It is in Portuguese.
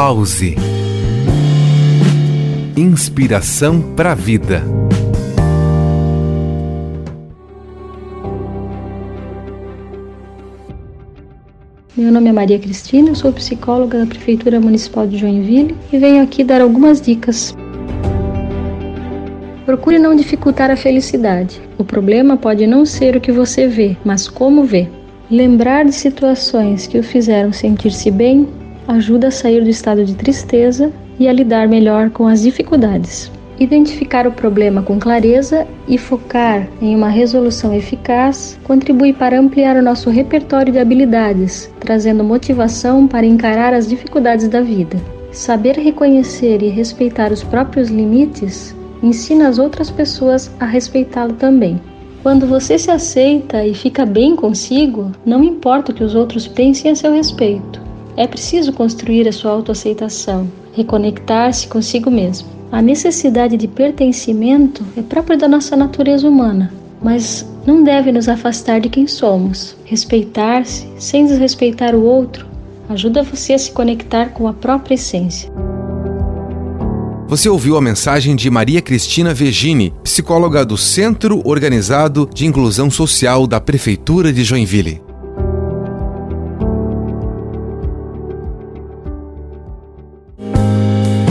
Pause. Inspiração para a vida. Meu nome é Maria Cristina, eu sou psicóloga da Prefeitura Municipal de Joinville e venho aqui dar algumas dicas. Procure não dificultar a felicidade. O problema pode não ser o que você vê, mas como vê. Lembrar de situações que o fizeram sentir-se bem ajuda a sair do estado de tristeza e a lidar melhor com as dificuldades. Identificar o problema com clareza e focar em uma resolução eficaz contribui para ampliar o nosso repertório de habilidades, trazendo motivação para encarar as dificuldades da vida. Saber reconhecer e respeitar os próprios limites ensina as outras pessoas a respeitá-lo também. Quando você se aceita e fica bem consigo, não importa o que os outros pensem a seu respeito. É preciso construir a sua autoaceitação, reconectar-se consigo mesmo. A necessidade de pertencimento é própria da nossa natureza humana, mas não deve nos afastar de quem somos. Respeitar-se sem desrespeitar o outro ajuda você a se conectar com a própria essência. Você ouviu a mensagem de Maria Cristina Vegini, psicóloga do Centro Organizado de Inclusão Social da Prefeitura de Joinville.